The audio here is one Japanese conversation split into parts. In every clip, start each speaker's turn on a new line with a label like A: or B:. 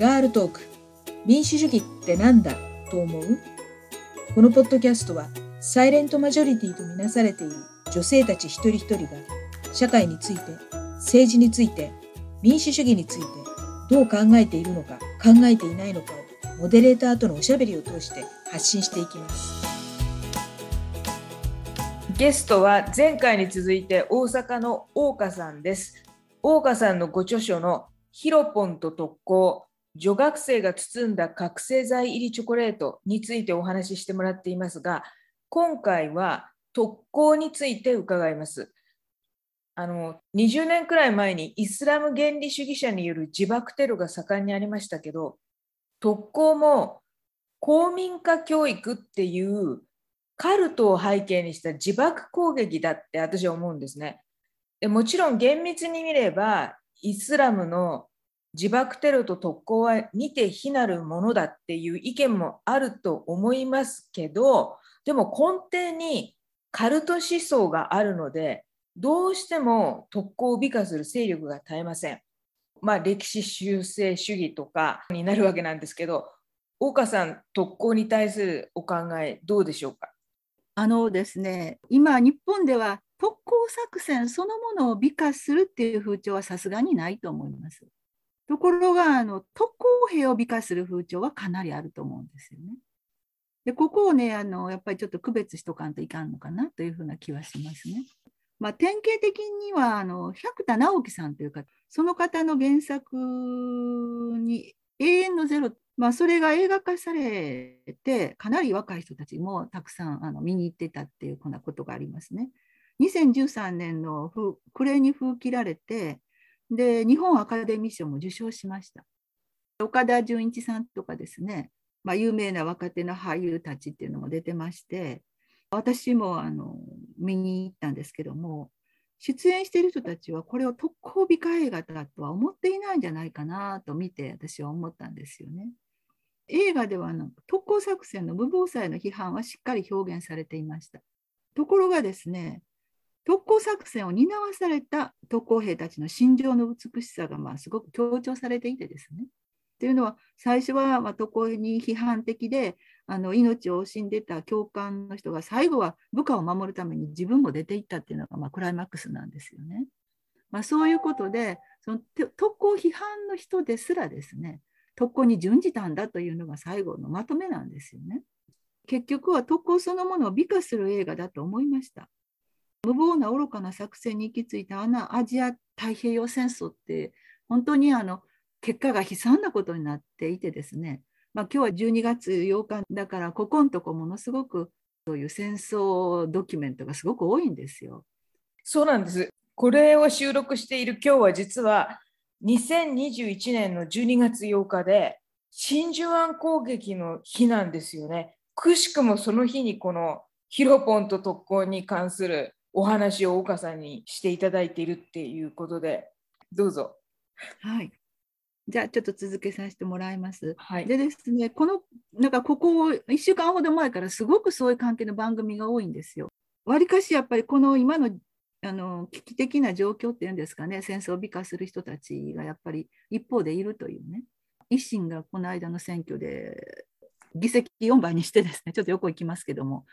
A: ガールトーク。民主主義ってなんだ？と思う？このポッドキャストはサイレントマジョリティとみなされている女性たち一人一人が社会について政治について民主主義についてどう考えているのか考えていないのかをモデレーターとのおしゃべりを通して発信していきます。ゲストは前回に続いて大阪の大岡さんです。大岡さんのご著書のヒロポンと特攻。女学生が包んだ覚醒剤入りチョコレートについてお話ししてもらっていますが今回は特攻について伺いますあの20年くらい前にイスラム原理主義者による自爆テロが盛んにありましたけど特攻も公民化教育っていうカルトを背景にした自爆攻撃だって私は思うんですね。でもちろん厳密に見ればイスラムの自爆テロと特攻は似て非なるものだっていう意見もあると思いますけどでも根底にカルト思想があるのでどうしても特攻を美化する勢力が絶えません。まあ、歴史修正主義とかになるわけなんですけど大岡さん特攻に対するお考えどうでしょうか？
B: あのですね今日本では特攻作戦そのものを美化するっていう風潮はさすがにないと思います。ところがあの特攻兵を美化する風潮はかなりあると思うんですよね。でここをねあのやっぱりちょっと区別しとかんといかんのかなというふうな気はしますね。まあ、典型的にはあの百田直樹さんというかその方の原作に「永遠のゼロ」まあ、それが映画化されてかなり若い人たちもたくさんあの見に行ってたっていうふうなことがありますね。2013年の暮れに封切られてで日本アカデミー賞も受賞しました。岡田准一さんとかですね、まあ、有名な若手の俳優たちっていうのも出てまして私もあの見に行ったんですけども出演している人たちはこれを特攻美化映画だとは思っていないんじゃないかなと見て私は思ったんですよね。映画ではの特攻作戦の無謀さへの批判はしっかり表現されていました。ところがですね特攻作戦を担わされた特攻兵たちの心情の美しさがまあすごく強調されていてですね。っていうのは最初はま特攻に批判的であの命を惜しんでた教官の人が最後は部下を守るために自分も出ていったっていうのがまあクライマックスなんですよね。まあ、そういうことでその特攻批判の人ですらですね特攻に準じたんだというのが最後のまとめなんですよね。結局は特攻そのものを美化する映画だと思いました。無謀な愚かな作戦に行き着いたあのアジア太平洋戦争って本当にあの結果が悲惨なことになっていてですね、まあ、今日は12月8日だからここんとこものすごくそういう戦争ドキュメントがすごく多いんですよ。
A: そうなんです。これを収録している今日は実は2021年の12月8日で真珠湾攻撃の日なんですよね。くしくもその日にこのヒロポンと特攻に関するお話を岡さんにしていただいているっていうことでどうぞ。
B: はい。じゃあちょっと続けさせてもらいます。
A: はい、
B: でですね、このなんかここ1週間ほど前からすごくそういう関係の番組が多いんですよ。わりかしやっぱりこの今のあの危機的な状況っていうんですかね、戦争を美化する人たちがやっぱり一方でいるというね、維新がこの間の選挙で議席4倍にしてですね、ちょっと横行きますけども、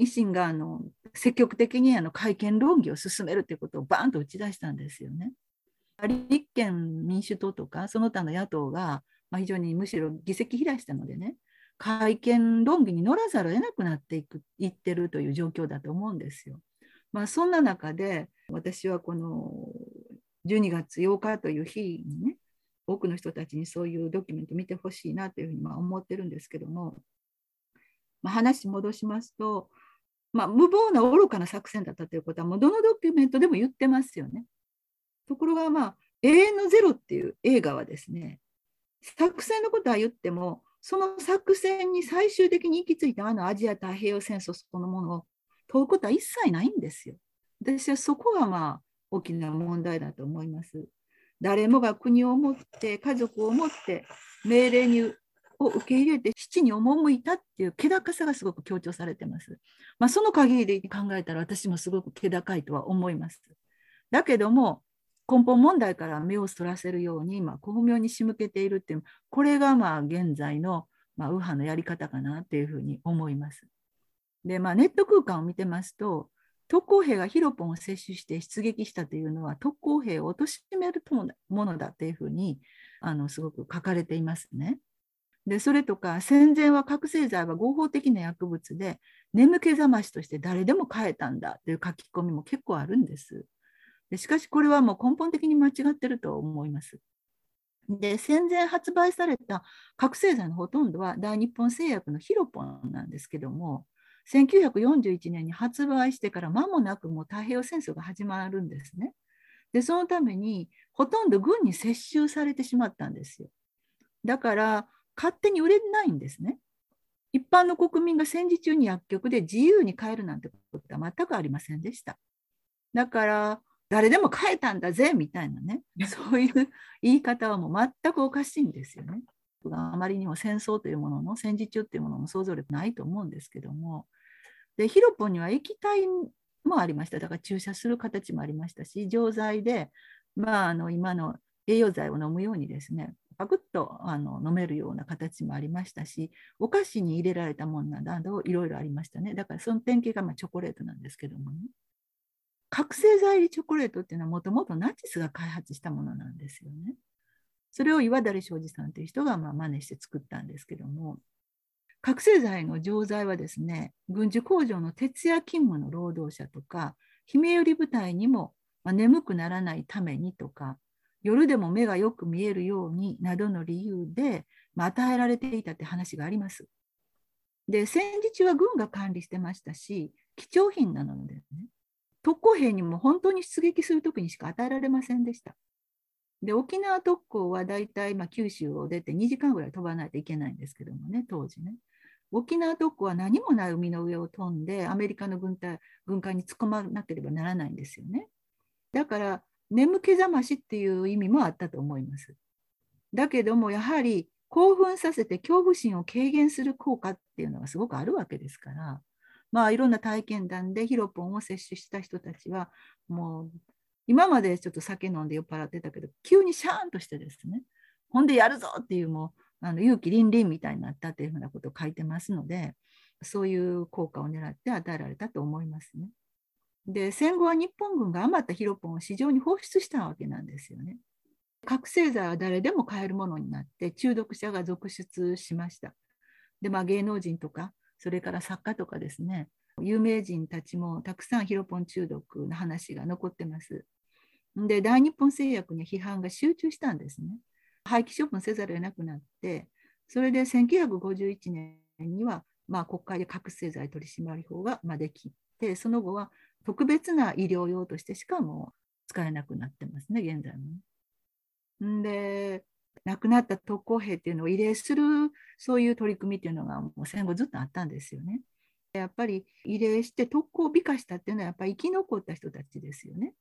B: 維新があの積極的にあの改憲論議を進めるということをバーンと打ち出したんですよね。立憲民主党とかその他の野党が、まあ、非常にむしろ議席減らしたのでね改憲論議に乗らざるを得なくなっていくいってるという状況だと思うんですよ。まあ、そんな中で私はこの12月8日という日にね多くの人たちにそういうドキュメント見てほしいなというふうにま思ってるんですけども、まあ、話戻しますとまあ、無謀な愚かな作戦だったということはもうどのドキュメントでも言ってますよね。ところがまあ「永遠のゼロ」っていう映画はですね作戦のことは言ってもその作戦に最終的に行き着いたあのアジア太平洋戦争そのものを問うことは一切ないんですよ。私はそこがまあ大きな問題だと思います。誰もが国を持って家族を持って命令にを受け入れて七に赴いたっていう気高さがすごく強調されてます。まあ、その限りで考えたら私もすごく気高いとは思います。だけども根本問題から目をそらせるように、まあ、巧妙に仕向けているっていうこれがまあ現在の、まあ、右派のやり方かなっていうふうに思います。で、まあ、ネット空間を見てますと特攻兵がヒロポンを接種して出撃したというのは特攻兵を貶めるものだっていうふうにあのすごく書かれていますね。でそれとか戦前は覚醒剤は合法的な薬物で眠気覚ましとして誰でも買えたんだという書き込みも結構あるんです。でしかしこれはもう根本的に間違ってると思います。で戦前発売された覚醒剤のほとんどは大日本製薬のヒロポンなんですけども1941年に発売してから間もなくもう太平洋戦争が始まるんですね。でそのためにほとんど軍に接収されてしまったんですよ。だから勝手に売れないんですね。一般の国民が戦時中に薬局で自由に買えるなんてことは全くありませんでした。だから誰でも買えたんだぜみたいなね、そういう言い方はもう全くおかしいんですよね。あまりにも戦争というものの戦時中っていうものの想像力ないと思うんですけども、でヒロポンには液体もありました。だから注射する形もありましたし、錠剤で、まあ、あの今の栄養剤を飲むようにですね、パクッとあの飲めるような形もありましたし、お菓子に入れられたものなどいろいろありましたね。だからその典型がまチョコレートなんですけどもね。覚醒剤入りチョコレートっていうのはもともとナチスが開発したものなんですよね。それを岩垂庄司さんという人がまあ真似して作ったんですけども、覚醒剤の錠剤はですね、軍需工場の徹夜勤務の労働者とか、姫寄り部隊にも、ま眠くならないためにとか、夜でも目がよく見えるようになどの理由で、ま与えられていたって話があります。で、戦時中は軍が管理してましたし、貴重品なのでね、特攻兵にも本当に出撃するときにしか与えられませんでした。で、沖縄特攻はだいたい九州を出て2時間ぐらい飛ばないといけないんですけどもね、当時ね。沖縄特攻は何もない海の上を飛んでアメリカの軍隊軍艦に突っ込まなければならないんですよね。だから眠気覚ましっていう意味もあったと思います。だけどもやはり興奮させて恐怖心を軽減する効果っていうのがすごくあるわけですから、まあいろんな体験談でヒロポンを接種した人たちはもう今までちょっと酒飲んで酔っ払ってたけど急にシャーンとしてですねほんでやるぞっていうもうあの勇気凛々みたいになったというふうなことを書いてますので、そういう効果を狙って与えられたと思いますね。で、戦後は日本軍が余ったヒロポンを市場に放出したわけなんですよね。覚醒剤は誰でも買えるものになって中毒者が続出しました。で、まあ、芸能人とか、それから作家とかですね、有名人たちもたくさんヒロポン中毒の話が残ってます。で、大日本製薬に批判が集中したんですね。廃棄処分せざるを得なくなって、それで1951年には、まあ、国会で覚醒剤取締法がまできて、その後は特別な医療用としてしかも使えなくなってますね、現在も。んで、亡くなった特攻兵っていうのを慰霊するそういう取り組みっていうのがもう戦後ずっとあったんですよね。やっぱり慰霊して特攻を美化したっていうのはやっぱり生き残った人たちですよね。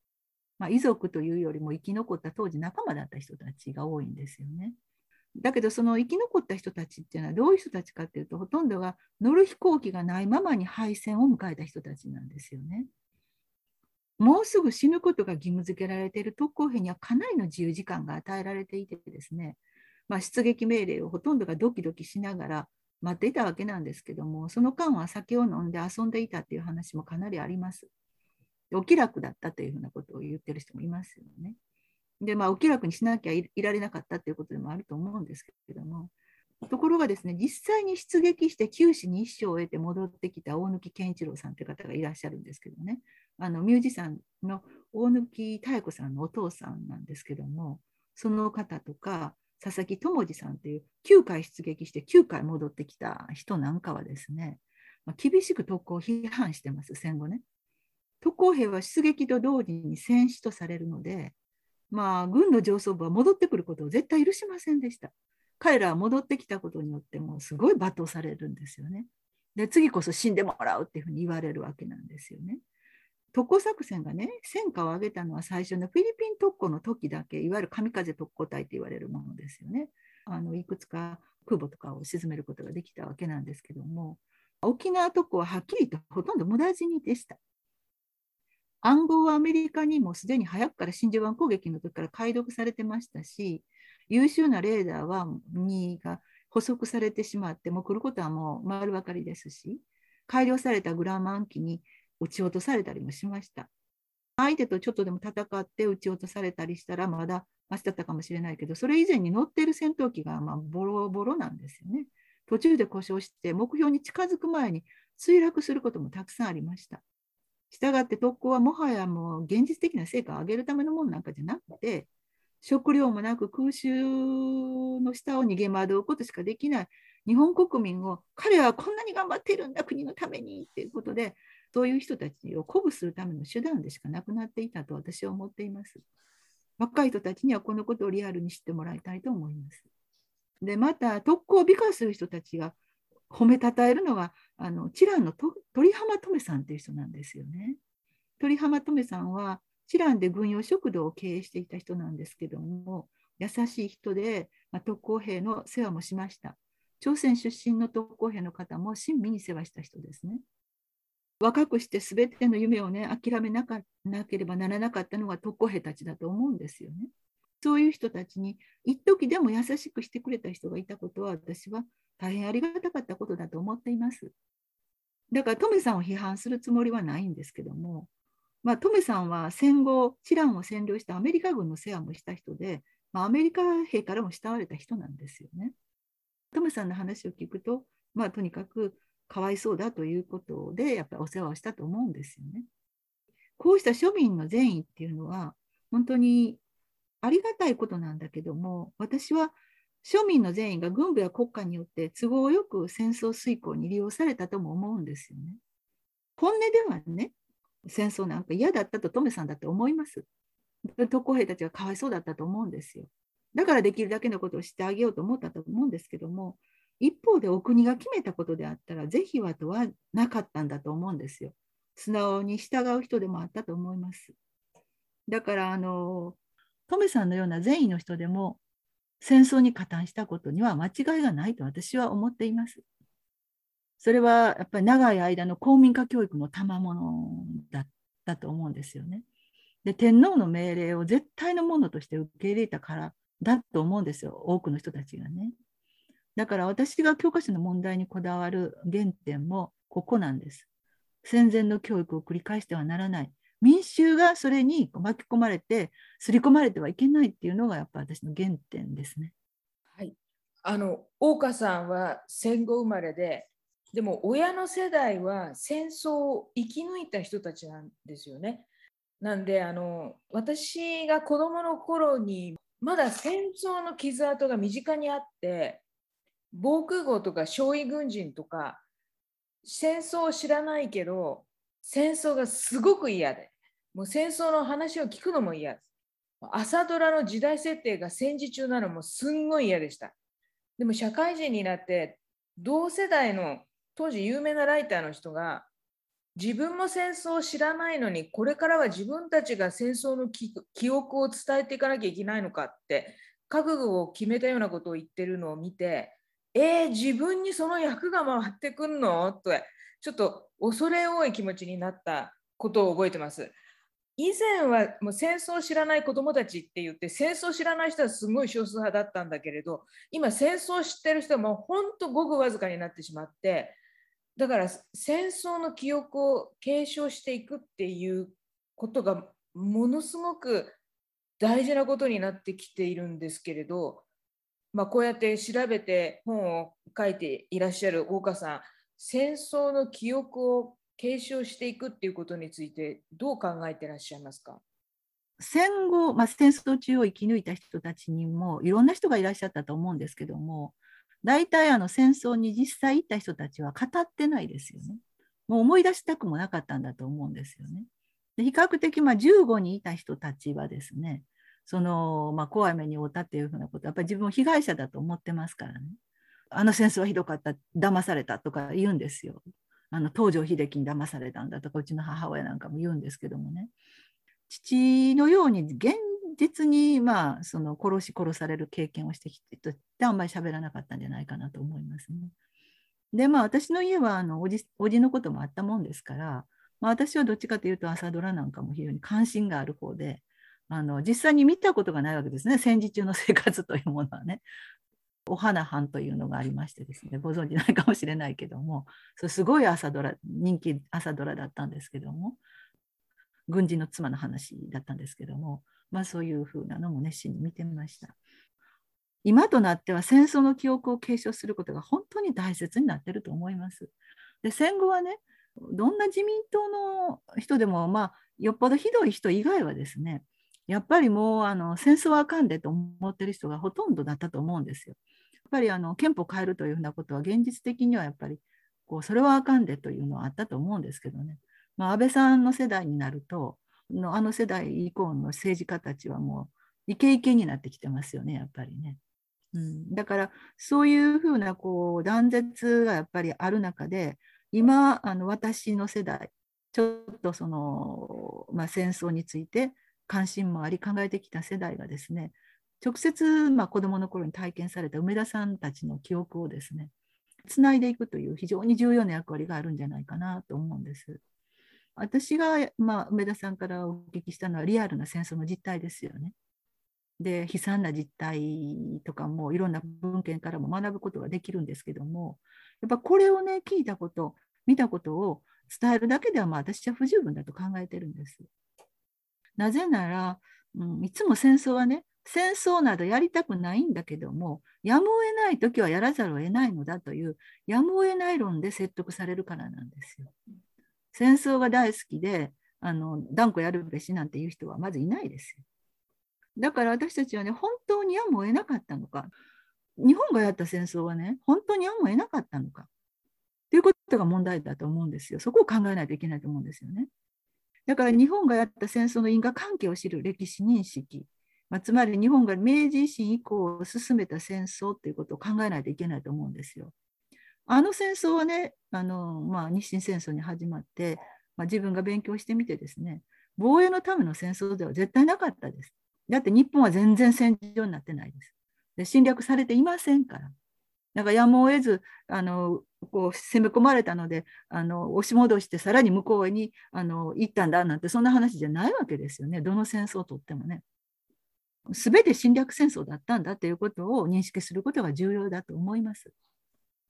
B: まあ、遺族というよりも生き残った当時仲間だった人たちが多いんですよね。だけどその生き残った人たちっていうのはどういう人たちかっていうとほとんどが乗る飛行機がないままに敗戦を迎えた人たちなんですよね。もうすぐ死ぬことが義務付けられている特攻兵にはかなりの自由時間が与えられていてですね、まあ、出撃命令をほとんどがドキドキしながら待っていたわけなんですけどもその間は酒を飲んで遊んでいたっていう話もかなりあります。お気楽だったというふうなことを言ってる人もいますよね。で、まあ、お気楽にしなきゃいられなかったということでもあると思うんですけれども、ところがですね、実際に出撃して九死に一生を得て戻ってきた大貫健一郎さんという方がいらっしゃるんですけどね、あのミュージシャンの大貫妙子さんのお父さんなんですけども、その方とか、佐々木智次さんという9回出撃して9回戻ってきた人なんかはですね、まあ、厳しく特攻を批判してます、戦後ね。特攻兵は出撃と同時に戦死とされるので、まあ、軍の上層部は戻ってくることを絶対許しませんでした。彼らは戻ってきたことによってもうすごい罵倒されるんですよね。で次こそ死んでもらうっていうふうに言われるわけなんですよね。特攻作戦がね戦果を上げたのは最初のフィリピン特攻の時だけいわゆる神風特攻隊と言われるものですよね。あのいくつか空母とかを沈めることができたわけなんですけども沖縄特攻ははっきりとほとんど無駄死にでした。暗号はアメリカにもすでに早くから真珠湾攻撃の時から解読されてましたし、優秀なレーダーは2が捕捉されてしまって、もう来ることはもう丸分かりですし、改良されたグラマン機に撃ち落とされたりもしました。相手とちょっとでも戦って撃ち落とされたりしたらまだマシだったかもしれないけど、それ以前に乗っている戦闘機がまボロボロなんですよね。途中で故障して目標に近づく前に墜落することもたくさんありました。したがって特攻はもはやもう現実的な成果を上げるためのものなんかじゃなくて、食料もなく空襲の下を逃げ惑うことしかできない日本国民を彼はこんなに頑張っているんだ国のためにっていうことでそういう人たちを鼓舞するための手段でしかなくなっていたと私は思っています。若い人たちにはこのことをリアルに知ってもらいたいと思います。でまた特攻を美化する人たちが褒めたたえるのはあのチランの鳥浜留さんという人なんですよね。鳥浜留さんはチランで軍用食堂を経営していた人なんですけども、優しい人で、まあ、特攻兵の世話もしました。朝鮮出身の特攻兵の方も親身に世話した人ですね。若くして全ての夢をね、諦めなかなければならなかったのが特攻兵たちだと思うんですよね。そういう人たちに、一時でも優しくしてくれた人がいたことは、私は大変ありがたかったことだと思っています。だから、トメさんを批判するつもりはないんですけども、まあ、トメさんは戦後、チランを占領したアメリカ軍の世話もした人で、まあ、アメリカ兵からも慕われた人なんですよね。トメさんの話を聞くと、まあ、とにかくかわいそうだということで、やっぱりお世話をしたと思うんですよね。こうした庶民の善意っていうのは、本当にありがたいことなんだけども、私は庶民の善意が軍部や国家によって都合よく戦争遂行に利用されたとも思うんですよね。本音ではね、戦争なんか嫌だったとトメさんだって思います。特攻兵たちがかわいそうだったと思うんですよ。だからできるだけのことをしてあげようと思ったと思うんですけども、一方でお国が決めたことであったら、是非はとはなかったんだと思うんですよ。素直に従う人でもあったと思います。だから、あの、トメさんのような善意の人でも、戦争に加担したことには間違いがないと私は思っています。それはやっぱり長い間の公民化教育の賜物だったと思うんですよね。で天皇の命令を絶対のものとして受け入れたからだと思うんですよ多くの人たちがね。だから私が教科書の問題にこだわる原点もここなんです。戦前の教育を繰り返してはならない。民衆がそれに巻き込まれて、刷り込まれてはいけないっていうのがやっぱ私の原点ですね。
A: はい。あの、大岡さんは戦後生まれで、でも親の世代は戦争を生き抜いた人たちなんですよね。なんであの私が子どもの頃にまだ戦争の傷跡が身近にあって防空壕とか少尉軍人とか戦争を知らないけど戦争がすごく嫌でもう戦争の話を聞くのも嫌です。朝ドラの時代設定が戦時中なのもすんごい嫌でした。でも社会人になって同世代の当時有名なライターの人が自分も戦争を知らないのにこれからは自分たちが戦争の記憶を伝えていかなきゃいけないのかって覚悟を決めたようなことを言ってるのを見てえー、自分にその役が回ってくんの？とちょっと恐れ多い気持ちになったことを覚えてます。以前はもう戦争を知らない子どもたちって言って戦争を知らない人はすごい少数派だったんだけれど今戦争を知ってる人はもう本当ごくわずかになってしまってだから戦争の記憶を継承していくっていうことがものすごく大事なことになってきているんですけれど、まあ、こうやって調べて本を書いていらっしゃる大岡さん戦争の記憶を継承していくっていうことについてどう考えてらっしゃいますか？
B: 戦後、まあ、戦争中を生き抜いた人たちにもいろんな人がいらっしゃったと思うんですけども大体あの戦争に実際行った人たちは語ってないですよね。もう思い出したくもなかったんだと思うんですよね。で比較的まあ15にいた人たちはですね、そのまあ怖い目に遭ったっていうふうなこと、やっぱり自分を被害者だと思ってますからね。あの戦争はひどかった、騙されたとか言うんですよ。あの東条英機に騙されたんだとか、うちの母親なんかも言うんですけどもね。父のように現実に、まあ、その殺し殺される経験をしてきてあんまり喋らなかったんじゃないかなと思いますね。でまあ私の家はあのおじおじのこともあったもんですからまあ、私はどっちかというと朝ドラなんかも非常に関心がある方であの実際に見たことがないわけですね戦時中の生活というものはね。お花藩というのがありましてですねご存じないかもしれないけどもそれすごい朝ドラ人気朝ドラだったんですけども軍人の妻の話だったんですけども、まあ、そういうふうなのも熱心に見てみました。今となっては戦争の記憶を継承することが本当に大切になってると思います。で戦後はねどんな自民党の人でも、まあ、よっぽどひどい人以外はですねやっぱりもうあの戦争はあかんでと思ってる人がほとんどだったと思うんですよ。やっぱりあの憲法変えるというふうなことは現実的にはやっぱりこうそれはあかんでというのはあったと思うんですけどね、まあ、安倍さんの世代になるとのあの世代以降の政治家たちはもうイケイケになってきてますよねやっぱりね。うん、だからそういうふうなこう断絶がやっぱりある中で今あの私の世代ちょっとその、まあ、戦争について関心もあり考えてきた世代がですね直接、まあ、子どもの頃に体験された梅田さんたちの記憶をですねつないでいくという非常に重要な役割があるんじゃないかなと思うんです。私が、まあ、梅田さんからお聞きしたのはリアルな戦争の実態ですよね。で悲惨な実態とかもいろんな文献からも学ぶことができるんですけどもやっぱこれをね聞いたこと見たことを伝えるだけではまあ私は不十分だと考えてるんです。なぜなら、うん、いつも戦争はね戦争などやりたくないんだけどもやむを得ない時はやらざるを得ないのだというやむを得ない論で説得されるからなんですよ。戦争が大好きであの断固やるべしなんていう人はまずいないですよ。だから私たちはね、本当にやむを得なかったのか、日本がやった戦争はね、本当にやむを得なかったのか、ということが問題だと思うんですよ。そこを考えないといけないと思うんですよね。だから日本がやった戦争の因果関係を知る歴史認識、まあ、つまり日本が明治維新以降進めた戦争ということを考えないといけないと思うんですよ。あの戦争はね、あのまあ、日清戦争に始まって、まあ、自分が勉強してみてですね、防衛のための戦争では絶対なかったです。だって日本は全然戦場になってないです。で侵略されていませんから。だからやむを得ずあのこう攻め込まれたのであの押し戻してさらに向こうにあの行ったんだなんてそんな話じゃないわけですよね。どの戦争をとってもね。すべて侵略戦争だったんだということを認識することが重要だと思います。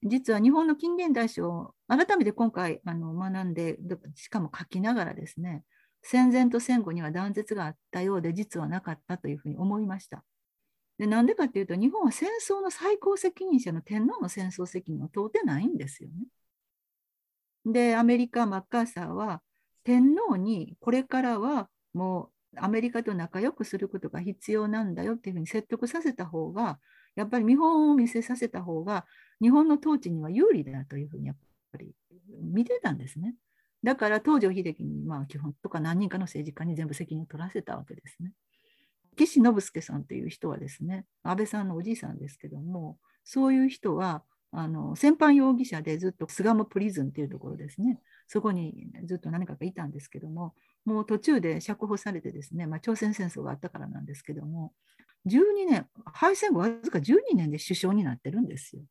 B: 実は日本の近現代史を改めて今回あの学んで、しかも書きながらですね、戦前と戦後には断絶があったようで実はなかったというふうに思いました。でなんでかっていうと日本は戦争の最高責任者の天皇の戦争責任を問うてないんですよね。でアメリカ・マッカーサーは天皇にこれからはもうアメリカと仲良くすることが必要なんだよっていうふうに説得させた方がやっぱり見本を見せさせた方が日本の統治には有利だというふうにやっぱり見てたんですね。だから東条英機にまあ基本とか何人かの政治家に全部責任を取らせたわけですね。岸信介さんという人はですね安倍さんのおじいさんですけどもそういう人はあの戦犯容疑者でずっと巣鴨プリズンっていうところですねそこにずっと何かがいたんですけどももう途中で釈放されてですね、まあ、朝鮮戦争があったからなんですけども12年敗戦後わずか12年で首相になってるんですよ。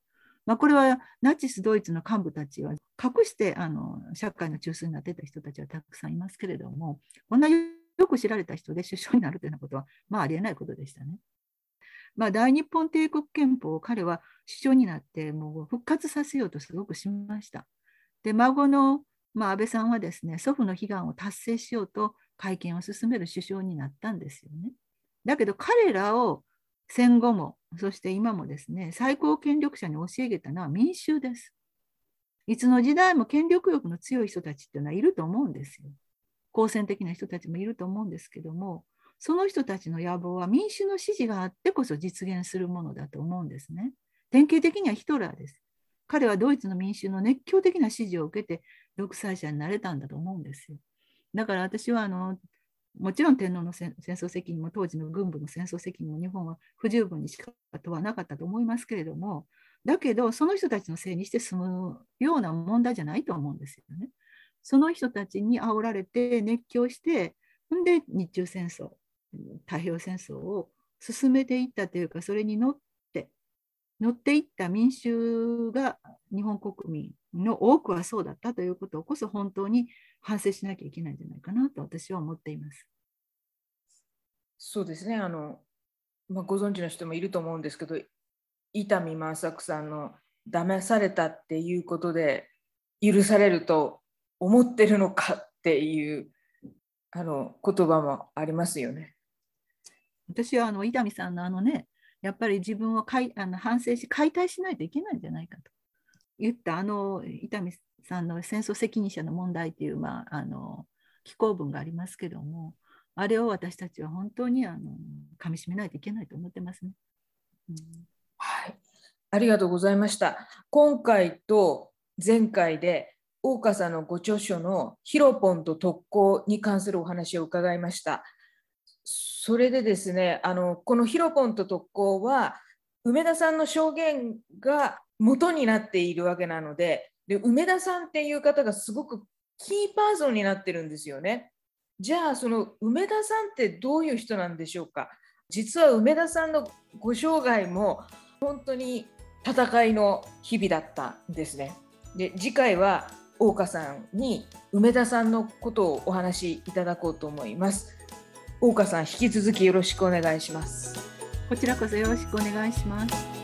B: まあ、これはナチス・ドイツの幹部たちは隠してあの社会の中枢になってた人たちはたくさんいますけれども、こんなよく知られた人で首相になるというようなことは、まあ、ありえないことでしたね。まあ、大日本帝国憲法を彼は首相になってもう復活させようとすごくしました。で孫の、まあ、安倍さんはですね祖父の悲願を達成しようと会見を進める首相になったんですよね。だけど彼らを戦後も、そして今もですね、最高権力者に教えげたのは民衆です。いつの時代も権力欲の強い人たちっていうのはいると思うんですよ。好戦的な人たちもいると思うんですけども、その人たちの野望は民主の支持があってこそ実現するものだと思うんですね。典型的にはヒトラーです。彼はドイツの民衆の熱狂的な支持を受けて独裁者になれたんだと思うんですよ。だから私はあのもちろん天皇の戦争責任も当時の軍部の戦争責任も日本は不十分にしか問わなかったと思いますけれどもだけどその人たちのせいにして済むような問題じゃないと思うんですよね。その人たちに煽られて熱狂してんで日中戦争太平洋戦争を進めていったというかそれに乗って乗っていった民衆が日本国民の多くはそうだったということをこそ本当に反省しなきゃいけないんじゃないかなと私は思っています。
A: そうですねあの、まあ、ご存知の人もいると思うんですけど伊丹万作さんの「騙された」っていうことで許されると思ってるのかっていうあの言葉もありますよね。
B: 私はあの伊丹さんのあのねやっぱり自分をかいあの反省し解体しないといけないんじゃないかと言ったあの伊丹さんの戦争責任者の問題という、まあ、あの寄稿文がありますけどもあれを私たちは本当にあの噛みしめないといけないと思ってますね。
A: うん、はい、ありがとうございました。今回と前回で大岡さんのご著書の「ヒロポンと特攻」に関するお話を伺いました。それでですねあのこの「ヒロポンと特攻」は梅田さんの証言が元になっているわけなのでで梅田さんっていう方がすごくキーパーソンになってるんですよね。じゃあその梅田さんってどういう人なんでしょうか？実は梅田さんのご生涯も本当に戦いの日々だったんですね。で次回は大岡さんに梅田さんのことをお話しいただこうと思います。大岡さん引き続きよろしくお願いします。
B: こちらこそよろしくお願いします。